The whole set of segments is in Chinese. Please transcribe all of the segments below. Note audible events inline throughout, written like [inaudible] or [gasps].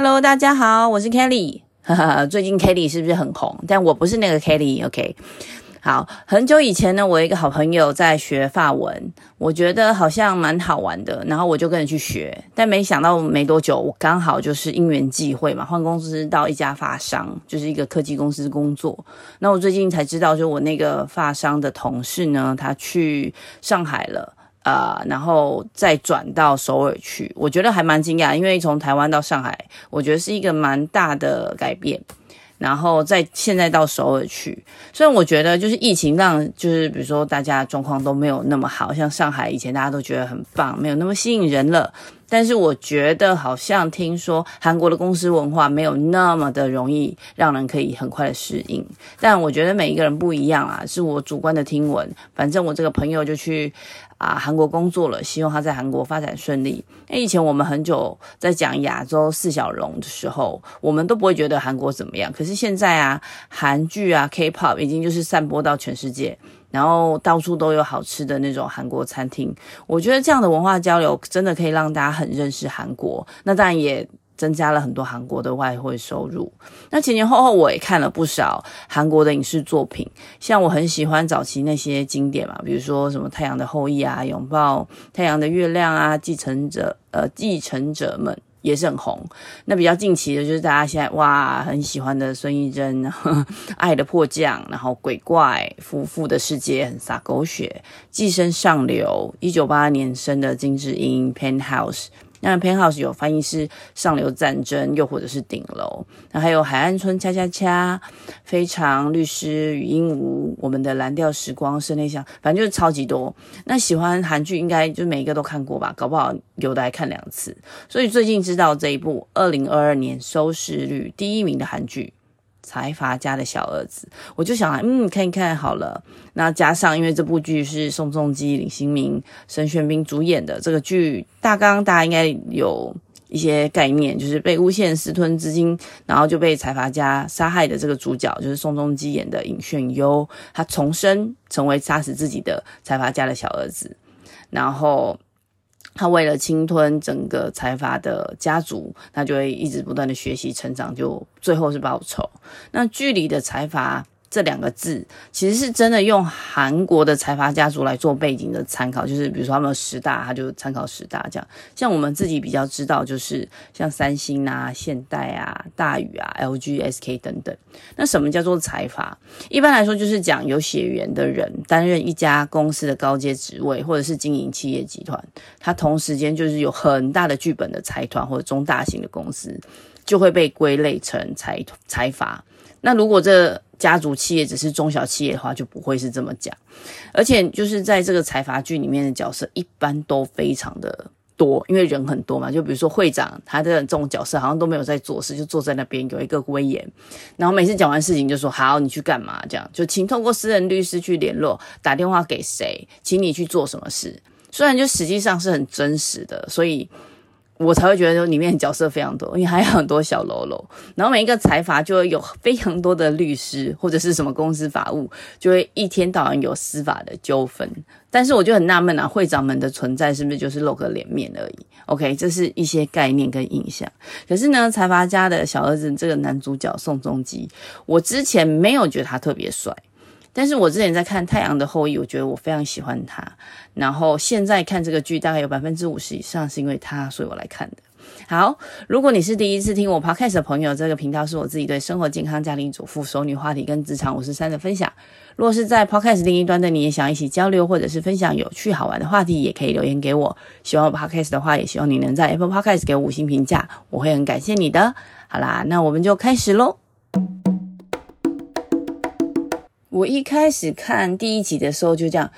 Hello，大家好，我是 Kelly。哈哈，最近 Kelly 是不是很红？但我不是那个 Kelly，OK。好，很久以前呢，我一个好朋友在学法文，我觉得好像蛮好玩的，然后我就跟着去学。但没想到没多久，我刚好就是因缘际会嘛，换公司到一家法商，就是一个科技公司工作。那我最近才知道，就我那个法商的同事呢，他去上海了，呃，然后再转到首尔去。我觉得还蛮惊讶，因为从台湾到上海，我觉得是一个蛮大的改变。然后在现在到首尔去，虽然我觉得就是疫情让就是比如说大家状况都没有那么好，像上海以前大家都觉得很棒，没有那么吸引人了。但是我觉得好像听说韩国的公司文化没有那么的容易让人可以很快的适应。但我觉得每一个人不一样啊，是我主观的听闻。反正我这个朋友就去。啊，韩国工作了，希望他在韩国发展顺利。那以前我们很久在讲亚洲四小龙的时候，我们都不会觉得韩国怎么样。可是现在啊，韩剧啊，K-pop 已经就是散播到全世界，然后到处都有好吃的那种韩国餐厅。我觉得这样的文化交流真的可以让大家很认识韩国。那当然也。增加了很多韩国的外汇收入。那前前后后我也看了不少韩国的影视作品，像我很喜欢早期那些经典嘛，比如说什么《太阳的后裔》啊，《拥抱太阳的月亮》啊，《继承者》呃，《继承者们》也是很红。那比较近期的就是大家现在哇很喜欢的孙艺珍，[laughs]《爱的迫降》，然后《鬼怪夫妇的世界》很洒狗血，《寄生上流》，一九八二年生的金智英，《Penthouse》。那 Penhouse 有翻译是上流战争，又或者是顶楼。那还有海岸村恰恰恰，非常律师与鹦鹉，我们的蓝调时光，室内香，反正就是超级多。那喜欢韩剧，应该就每一个都看过吧？搞不好有的还看两次。所以最近知道这一部二零二二年收视率第一名的韩剧。财阀家的小儿子，我就想，嗯，看一看好了。那加上，因为这部剧是宋仲基、李新民、申炫彬主演的，这个剧大纲大家应该有一些概念，就是被诬陷私吞资金，然后就被财阀家杀害的这个主角，就是宋仲基演的尹炫优，他重生成为杀死自己的财阀家的小儿子，然后。他为了侵吞整个财阀的家族，他就会一直不断的学习成长，就最后是报仇。那剧里的财阀。这两个字其实是真的用韩国的财阀家族来做背景的参考，就是比如说他们十大，他就参考十大这样。像我们自己比较知道，就是像三星啊、现代啊、大宇啊、LG、SK 等等。那什么叫做财阀？一般来说就是讲有血缘的人担任一家公司的高阶职位，或者是经营企业集团，他同时间就是有很大的剧本的财团或者中大型的公司，就会被归类成财财阀。那如果这家族企业只是中小企业的话，就不会是这么讲。而且就是在这个财阀剧里面的角色，一般都非常的多，因为人很多嘛。就比如说会长，他的这种角色好像都没有在做事，就坐在那边有一个威严，然后每次讲完事情就说：“好，你去干嘛？”这样就请通过私人律师去联络，打电话给谁，请你去做什么事。虽然就实际上是很真实的，所以。我才会觉得说里面角色非常多，因为还有很多小喽啰。然后每一个财阀就会有非常多的律师或者是什么公司法务，就会一天到晚有司法的纠纷。但是我就很纳闷啊，会长们的存在是不是就是露个脸面而已？OK，这是一些概念跟印象。可是呢，财阀家的小儿子这个男主角宋仲基，我之前没有觉得他特别帅。但是我之前在看《太阳的后裔》，我觉得我非常喜欢他。然后现在看这个剧，大概有百分之五十以上是因为他，所以我来看的。好，如果你是第一次听我 Podcast 的朋友，这个频道是我自己对生活、健康、家庭主妇、熟女话题跟职场五十三的分享。如果是在 Podcast 另一端的你，也想一起交流或者是分享有趣好玩的话题，也可以留言给我。喜欢我 Podcast 的话，也希望你能在 Apple Podcast 给五星评价，我会很感谢你的。好啦，那我们就开始喽。我一开始看第一集的时候就这样，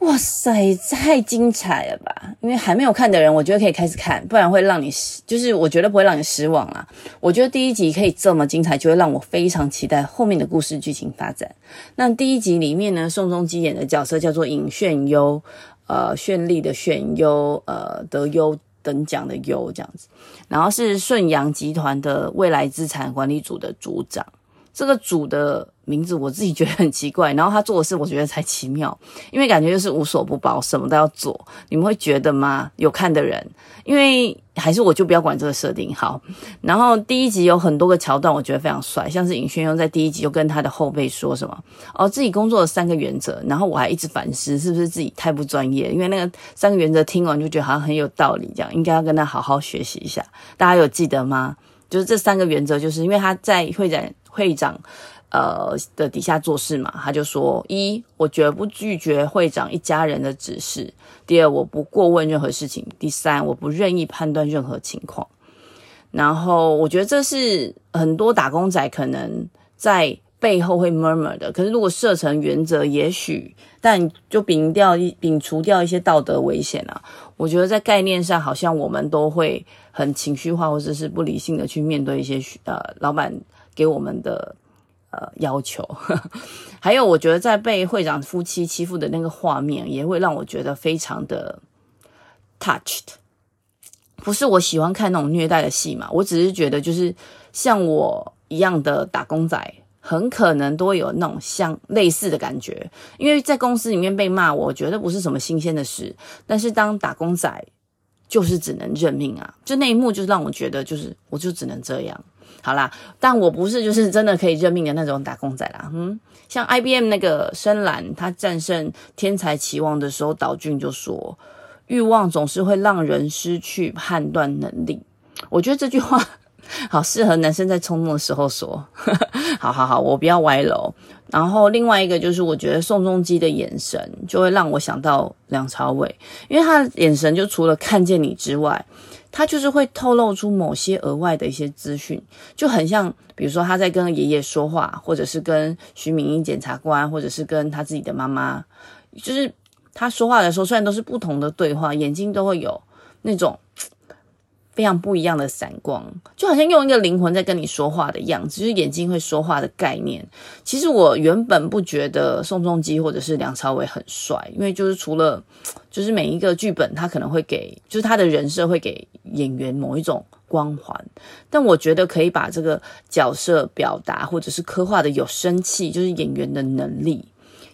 哇塞，太精彩了吧！因为还没有看的人，我觉得可以开始看，不然会让你失，就是我觉得不会让你失望啊。我觉得第一集可以这么精彩，就会让我非常期待后面的故事剧情发展。那第一集里面呢，宋仲基演的角色叫做尹炫优，呃，绚丽的炫优，呃，得优等奖的优这样子，然后是顺阳集团的未来资产管理组的组长。这个主的名字我自己觉得很奇怪，[laughs] 然后他做的事我觉得才奇妙，因为感觉就是无所不包，什么都要做。你们会觉得吗？有看的人，因为还是我就不要管这个设定好。然后第一集有很多个桥段，我觉得非常帅，像是尹轩庸在第一集就跟他的后辈说什么哦，自己工作的三个原则，然后我还一直反思是不是自己太不专业，因为那个三个原则听完就觉得好像很有道理，这样应该要跟他好好学习一下。大家有记得吗？就是这三个原则，就是因为他在会展。会长，呃的底下做事嘛，他就说：一，我绝不拒绝会长一家人的指示；第二，我不过问任何事情；第三，我不任意判断任何情况。然后，我觉得这是很多打工仔可能在背后会 murmur 的。可是，如果设成原则，也许，但就摒掉一摒除掉一些道德危险啊。我觉得在概念上，好像我们都会很情绪化，或者是不理性的去面对一些呃老板。给我们的呃要求呵呵，[laughs] 还有我觉得在被会长夫妻欺负的那个画面，也会让我觉得非常的 touched。不是我喜欢看那种虐待的戏嘛，我只是觉得就是像我一样的打工仔，很可能都有那种像类似的感觉。因为在公司里面被骂，我觉得不是什么新鲜的事，但是当打工仔就是只能认命啊，就那一幕就是让我觉得就是我就只能这样。好啦，但我不是就是真的可以认命的那种打工仔啦。嗯，像 IBM 那个深蓝，他战胜天才期望的时候，岛俊就说：“欲望总是会让人失去判断能力。”我觉得这句话 [laughs] 好适合男生在冲动的时候说。[laughs] 好好好，我不要歪楼。然后另外一个就是，我觉得宋仲基的眼神就会让我想到梁朝伟，因为他的眼神就除了看见你之外。他就是会透露出某些额外的一些资讯，就很像，比如说他在跟爷爷说话，或者是跟徐敏英检察官，或者是跟他自己的妈妈，就是他说话的时候，虽然都是不同的对话，眼睛都会有那种。非常不一样的闪光，就好像用一个灵魂在跟你说话的样子，就是眼睛会说话的概念。其实我原本不觉得宋仲基或者是梁朝伟很帅，因为就是除了，就是每一个剧本他可能会给，就是他的人设会给演员某一种光环，但我觉得可以把这个角色表达或者是刻画的有生气，就是演员的能力，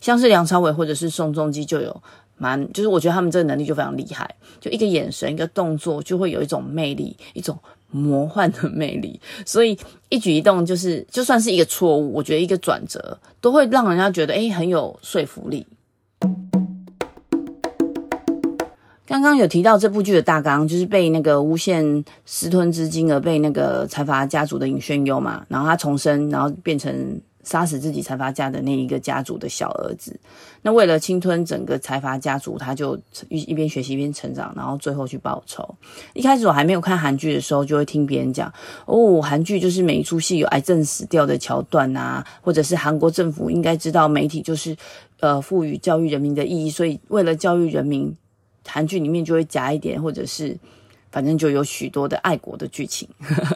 像是梁朝伟或者是宋仲基就有。蛮，就是我觉得他们这个能力就非常厉害，就一个眼神、一个动作，就会有一种魅力，一种魔幻的魅力。所以一举一动，就是就算是一个错误，我觉得一个转折，都会让人家觉得诶很有说服力。刚刚有提到这部剧的大纲，就是被那个诬陷私吞资金而被那个财阀家族的尹炫优嘛，然后他重生，然后变成。杀死自己财阀家的那一个家族的小儿子，那为了侵吞整个财阀家族，他就一一边学习一边成长，然后最后去报仇。一开始我还没有看韩剧的时候，就会听别人讲哦，韩剧就是每一出戏有癌症死掉的桥段啊，或者是韩国政府应该知道媒体就是呃赋予教育人民的意义，所以为了教育人民，韩剧里面就会夹一点，或者是。反正就有许多的爱国的剧情。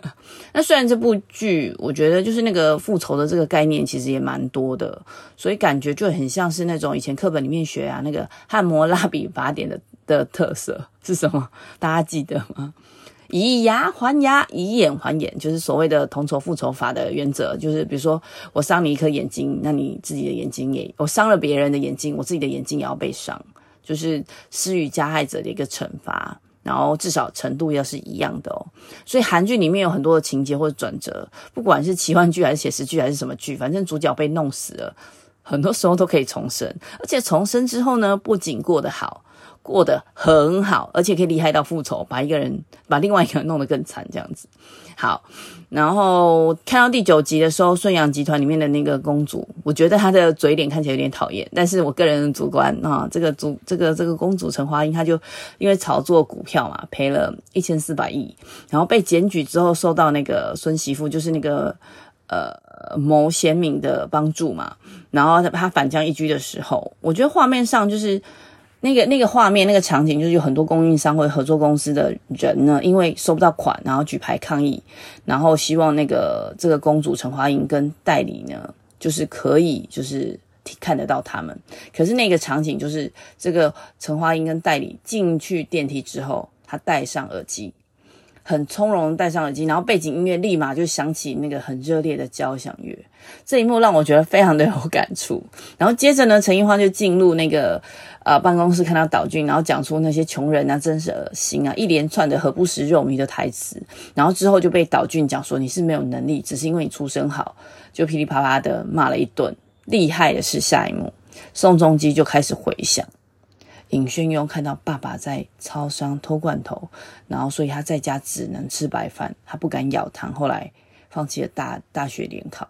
[laughs] 那虽然这部剧，我觉得就是那个复仇的这个概念其实也蛮多的，所以感觉就很像是那种以前课本里面学啊，那个汉谟拉比法典的的特色是什么？大家记得吗？[laughs] 以牙还牙，以眼还眼，就是所谓的同仇复仇法的原则。就是比如说我伤你一颗眼睛，那你自己的眼睛也，我伤了别人的眼睛，我自己的眼睛也要被伤，就是施予加害者的一个惩罚。然后至少程度要是一样的哦，所以韩剧里面有很多的情节或者转折，不管是奇幻剧还是写实剧还是什么剧，反正主角被弄死了，很多时候都可以重生，而且重生之后呢，不仅过得好。过得很好，而且可以厉害到复仇，把一个人把另外一个人弄得更惨，这样子。好，然后看到第九集的时候，顺阳集团里面的那个公主，我觉得她的嘴脸看起来有点讨厌，但是我个人主观啊，这个主这个这个公主陈华英，她就因为炒作股票嘛，赔了一千四百亿，然后被检举之后，受到那个孙媳妇，就是那个呃牟贤敏的帮助嘛，然后她反将一军的时候，我觉得画面上就是。那个那个画面，那个场景，就是有很多供应商或者合作公司的人呢，因为收不到款，然后举牌抗议，然后希望那个这个公主陈华英跟代理呢，就是可以就是看得到他们。可是那个场景就是这个陈华英跟代理进去电梯之后，他戴上耳机，很从容戴上耳机，然后背景音乐立马就响起那个很热烈的交响乐，这一幕让我觉得非常的有感触。然后接着呢，陈樱花就进入那个呃办公室，看到岛俊，然后讲出那些穷人啊，真是恶心啊，一连串的“何不食肉糜”的台词。然后之后就被岛俊讲说你是没有能力，只是因为你出身好，就噼里啪啦的骂了一顿。厉害的是下一幕，宋仲基就开始回想。尹宣庸看到爸爸在超商偷罐头，然后所以他在家只能吃白饭，他不敢舀汤。后来放弃了大大学联考，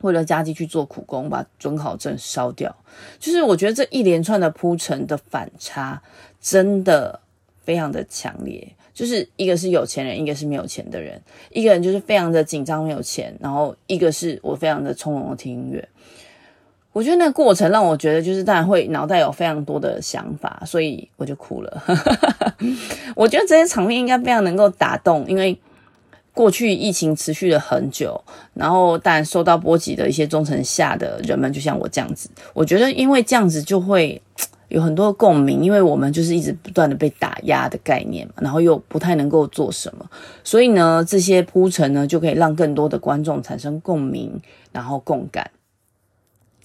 为了家计去做苦工，把准考证烧掉。就是我觉得这一连串的铺陈的反差，真的非常的强烈。就是一个是有钱人，一个是没有钱的人。一个人就是非常的紧张，没有钱，然后一个是我非常的从容的听音乐。我觉得那个过程让我觉得，就是当然会脑袋有非常多的想法，所以我就哭了。[laughs] 我觉得这些场面应该非常能够打动，因为过去疫情持续了很久，然后但受到波及的一些中层下的人们，就像我这样子，我觉得因为这样子就会有很多共鸣，因为我们就是一直不断的被打压的概念嘛，然后又不太能够做什么，所以呢，这些铺陈呢就可以让更多的观众产生共鸣，然后共感。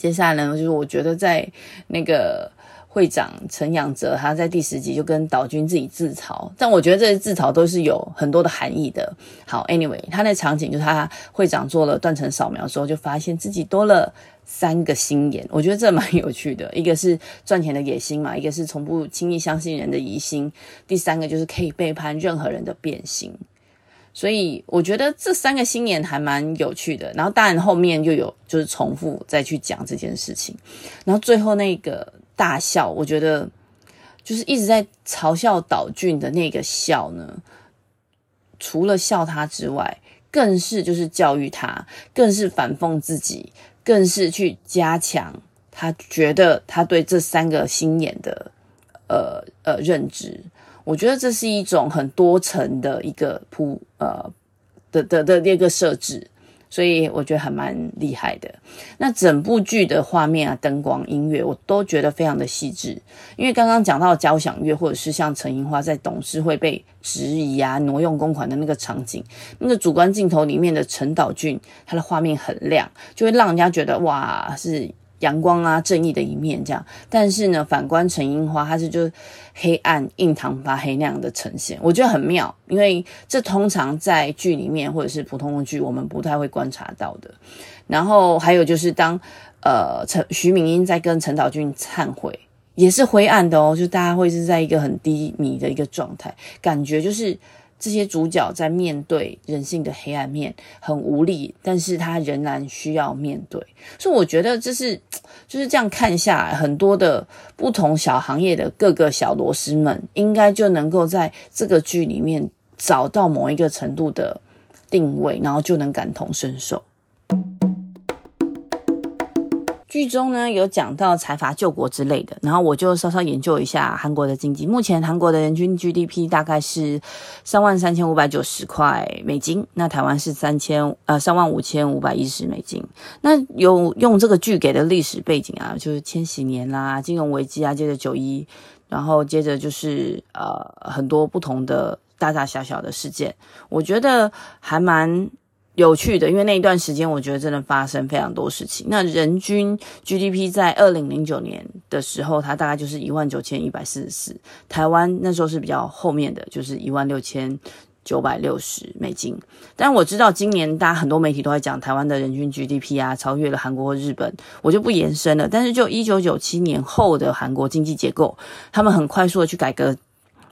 接下来呢，就是我觉得在那个会长陈仰哲，他在第十集就跟岛君自己自嘲，但我觉得这些自嘲都是有很多的含义的。好，anyway，他那场景就是他会长做了断层扫描之后，就发现自己多了三个心眼，我觉得这蛮有趣的。一个是赚钱的野心嘛，一个是从不轻易相信人的疑心，第三个就是可以背叛任何人的变心。所以我觉得这三个心眼还蛮有趣的，然后当然后面又有就是重复再去讲这件事情，然后最后那个大笑，我觉得就是一直在嘲笑岛俊的那个笑呢，除了笑他之外，更是就是教育他，更是反讽自己，更是去加强他觉得他对这三个心眼的呃呃认知。我觉得这是一种很多层的一个铺呃的的的那个设置，所以我觉得还蛮厉害的。那整部剧的画面啊、灯光、音乐，我都觉得非常的细致。因为刚刚讲到交响乐，或者是像陈樱花在董事会被质疑啊、挪用公款的那个场景，那个主观镜头里面的陈岛俊，他的画面很亮，就会让人家觉得哇是。阳光啊，正义的一面这样，但是呢，反观陈樱花，它是就黑暗、印堂发黑那样的呈现，我觉得很妙，因为这通常在剧里面或者是普通的剧，我们不太会观察到的。然后还有就是当呃陈徐敏英在跟陈岛俊忏悔，也是灰暗的哦，就大家会是在一个很低迷的一个状态，感觉就是。这些主角在面对人性的黑暗面很无力，但是他仍然需要面对。所以我觉得这是 [tsk] 就是这样看下来，很多的不同小行业的各个小螺丝们，应该就能够在这个剧里面找到某一个程度的定位，然后就能感同身受。剧中呢有讲到财阀救国之类的，然后我就稍稍研究一下韩国的经济。目前韩国的人均 GDP 大概是三万三千五百九十块美金，那台湾是三千呃三万五千五百一十美金。那有用这个剧给的历史背景啊，就是千禧年啦、金融危机啊，接着九一，然后接着就是呃很多不同的大大小小的事件，我觉得还蛮。有趣的，因为那一段时间，我觉得真的发生非常多事情。那人均 GDP 在二零零九年的时候，它大概就是一万九千一百四十四。台湾那时候是比较后面的，就是一万六千九百六十美金。但我知道今年大家很多媒体都在讲台湾的人均 GDP 啊，超越了韩国和日本，我就不延伸了。但是就一九九七年后的韩国经济结构，他们很快速的去改革。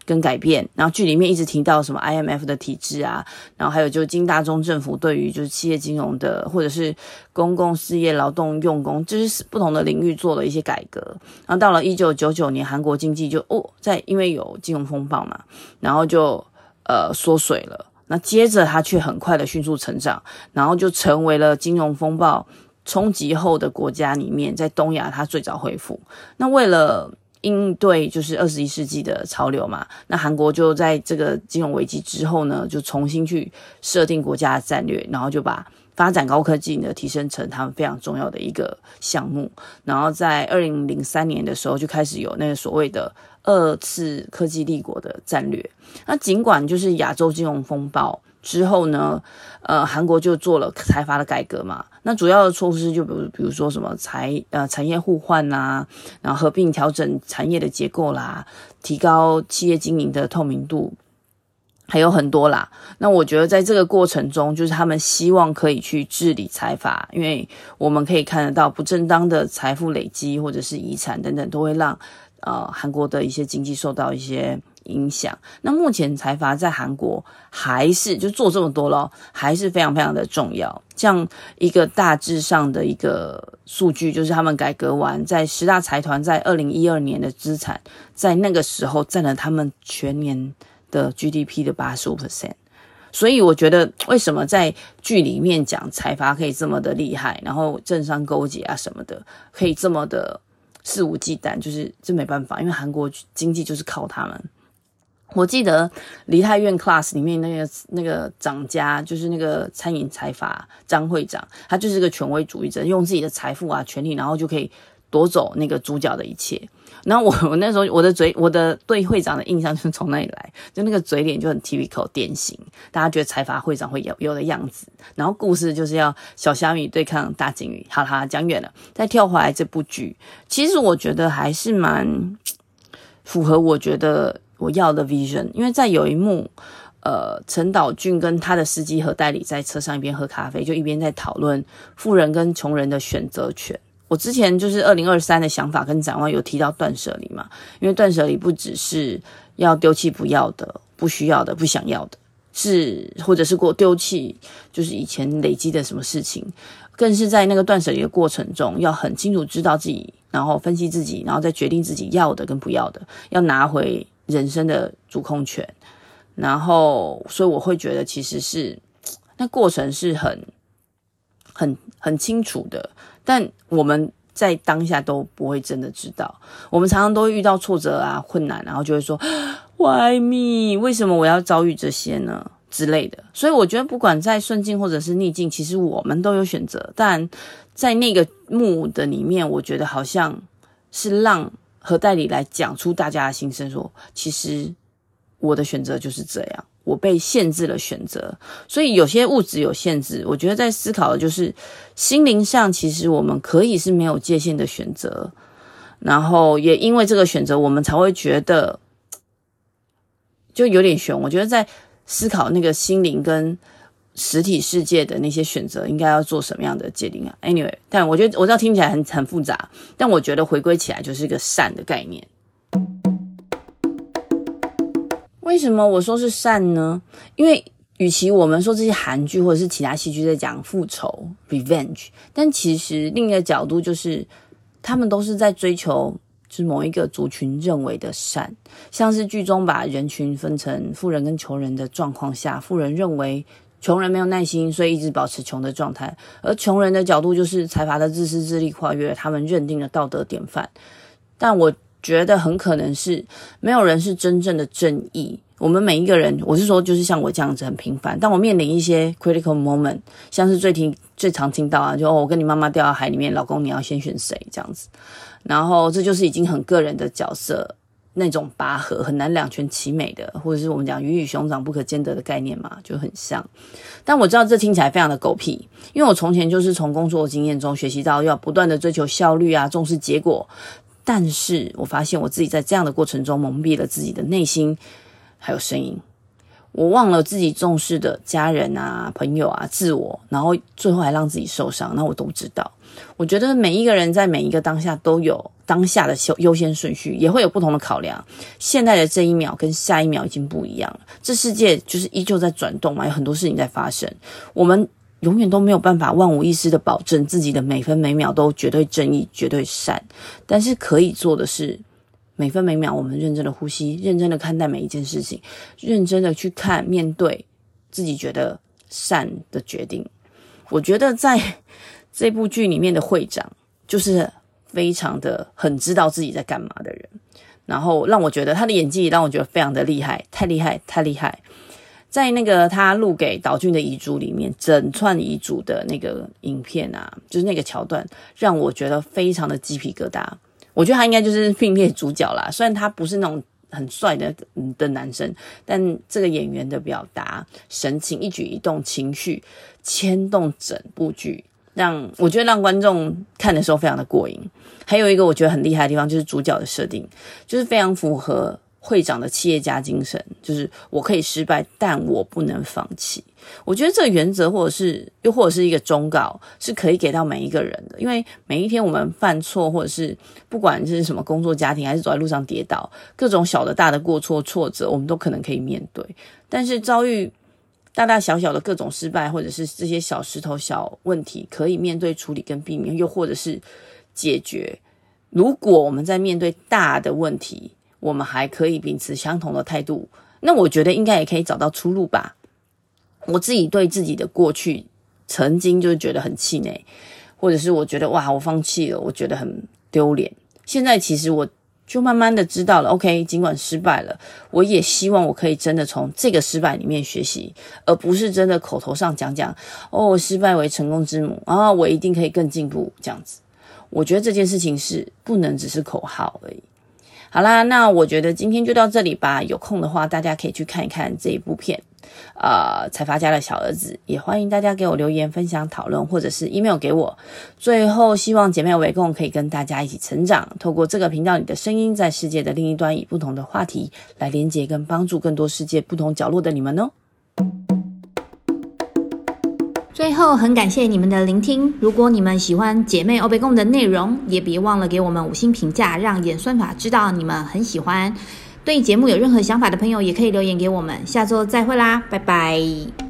跟改变，然后剧里面一直提到什么 IMF 的体制啊，然后还有就是金大中政府对于就是企业金融的或者是公共事业劳动用工，就是不同的领域做了一些改革。然后到了一九九九年，韩国经济就哦，在因为有金融风暴嘛，然后就呃缩水了。那接着它却很快的迅速成长，然后就成为了金融风暴冲击后的国家里面，在东亚它最早恢复。那为了应对就是二十一世纪的潮流嘛，那韩国就在这个金融危机之后呢，就重新去设定国家战略，然后就把发展高科技呢提升成他们非常重要的一个项目。然后在二零零三年的时候，就开始有那个所谓的二次科技立国的战略。那尽管就是亚洲金融风暴之后呢，呃，韩国就做了财阀的改革嘛。那主要的措施就比如，比如说什么财呃产业互换啦，然后合并调整产业的结构啦，提高企业经营的透明度。还有很多啦，那我觉得在这个过程中，就是他们希望可以去治理财阀，因为我们可以看得到不正当的财富累积或者是遗产等等，都会让呃韩国的一些经济受到一些影响。那目前财阀在韩国还是就做这么多咯，还是非常非常的重要。像一个大致上的一个数据，就是他们改革完，在十大财团在二零一二年的资产，在那个时候占了他们全年。的 GDP 的八十五 percent，所以我觉得为什么在剧里面讲财阀可以这么的厉害，然后政商勾结啊什么的，可以这么的肆无忌惮，就是这没办法，因为韩国经济就是靠他们。我记得梨泰院 Class 里面那个那个长家，就是那个餐饮财阀张会长，他就是个权威主义者，用自己的财富啊、权力，然后就可以。夺走那个主角的一切，然后我 [laughs] 我那时候我的嘴我的对会长的印象就是从那里来，就那个嘴脸就很 typical 典型，大家觉得财阀会长会有有的样子。然后故事就是要小虾米对抗大鲸鱼，好啦，讲远了，再跳回来这部剧，其实我觉得还是蛮 [tsk] 符合我觉得我要的 vision，因为在有一幕，呃，陈岛俊跟他的司机和代理在车上一边喝咖啡，就一边在讨论富人跟穷人的选择权。我之前就是二零二三的想法跟展望有提到断舍离嘛，因为断舍离不只是要丢弃不要的、不需要的、不想要的，是或者是过丢弃就是以前累积的什么事情，更是在那个断舍离的过程中，要很清楚知道自己，然后分析自己，然后再决定自己要的跟不要的，要拿回人生的主控权。然后，所以我会觉得其实是那过程是很、很、很清楚的。但我们在当下都不会真的知道，我们常常都会遇到挫折啊、困难，然后就会说 [gasps] “Why me？为什么我要遭遇这些呢？”之类的。所以我觉得，不管在顺境或者是逆境，其实我们都有选择。但在那个幕的里面，我觉得好像是让何代理来讲出大家的心声，说：“其实我的选择就是这样。”我被限制了选择，所以有些物质有限制。我觉得在思考的就是心灵上，其实我们可以是没有界限的选择，然后也因为这个选择，我们才会觉得就有点悬。我觉得在思考那个心灵跟实体世界的那些选择，应该要做什么样的界定啊？Anyway，但我觉得我知道听起来很很复杂，但我觉得回归起来就是一个善的概念。为什么我说是善呢？因为与其我们说这些韩剧或者是其他戏剧在讲复仇 （revenge），但其实另一个角度就是，他们都是在追求就是某一个族群认为的善。像是剧中把人群分成富人跟穷人的状况下，富人认为穷人没有耐心，所以一直保持穷的状态；而穷人的角度就是财阀的自私自利跨越他们认定的道德典范。但我。觉得很可能是没有人是真正的正义。我们每一个人，我是说，就是像我这样子很平凡。但我面临一些 critical moment，像是最听最常听到啊，就、哦、我跟你妈妈掉到海里面，老公你要先选谁这样子。然后这就是已经很个人的角色，那种拔河很难两全其美的，或者是我们讲鱼与熊掌不可兼得的概念嘛，就很像。但我知道这听起来非常的狗屁，因为我从前就是从工作经验中学习到要不断的追求效率啊，重视结果。但是我发现我自己在这样的过程中蒙蔽了自己的内心，还有声音，我忘了自己重视的家人啊、朋友啊、自我，然后最后还让自己受伤，那我都知道。我觉得每一个人在每一个当下都有当下的优优先顺序，也会有不同的考量。现在的这一秒跟下一秒已经不一样了，这世界就是依旧在转动嘛，有很多事情在发生，我们。永远都没有办法万无一失的保证自己的每分每秒都绝对正义、绝对善，但是可以做的是，每分每秒我们认真的呼吸，认真的看待每一件事情，认真的去看面对自己觉得善的决定。我觉得在这部剧里面的会长就是非常的很知道自己在干嘛的人，然后让我觉得他的演技也让我觉得非常的厉害，太厉害，太厉害。在那个他录给岛俊的遗嘱里面，整串遗嘱的那个影片啊，就是那个桥段，让我觉得非常的鸡皮疙瘩。我觉得他应该就是并列主角啦。[laughs] 虽然他不是那种很帅的的男生，但这个演员的表达、神情、一举一动、情绪牵动整部剧，让我觉得让观众看的时候非常的过瘾。还有一个我觉得很厉害的地方，就是主角的设定，就是非常符合。会长的企业家精神就是我可以失败，但我不能放弃。我觉得这个原则，或者是又或者是一个忠告，是可以给到每一个人的。因为每一天我们犯错，或者是不管是什么工作、家庭，还是走在路上跌倒，各种小的、大的过错、挫折，我们都可能可以面对。但是遭遇大大小小的各种失败，或者是这些小石头、小问题，可以面对、处理跟避免，又或者是解决。如果我们在面对大的问题，我们还可以秉持相同的态度，那我觉得应该也可以找到出路吧。我自己对自己的过去曾经就是觉得很气馁，或者是我觉得哇，我放弃了，我觉得很丢脸。现在其实我就慢慢的知道了，OK，尽管失败了，我也希望我可以真的从这个失败里面学习，而不是真的口头上讲讲哦，失败为成功之母啊，我一定可以更进步这样子。我觉得这件事情是不能只是口号而已。好啦，那我觉得今天就到这里吧。有空的话，大家可以去看一看这一部片，呃，财阀家的小儿子。也欢迎大家给我留言、分享、讨论，或者是 email 给我。最后，希望姐妹围共可以跟大家一起成长，透过这个频道里的声音，在世界的另一端，以不同的话题来连接跟帮助更多世界不同角落的你们哦。最后，很感谢你们的聆听。如果你们喜欢姐妹欧贝贡的内容，也别忘了给我们五星评价，让演算法知道你们很喜欢。对节目有任何想法的朋友，也可以留言给我们。下周再会啦，拜拜。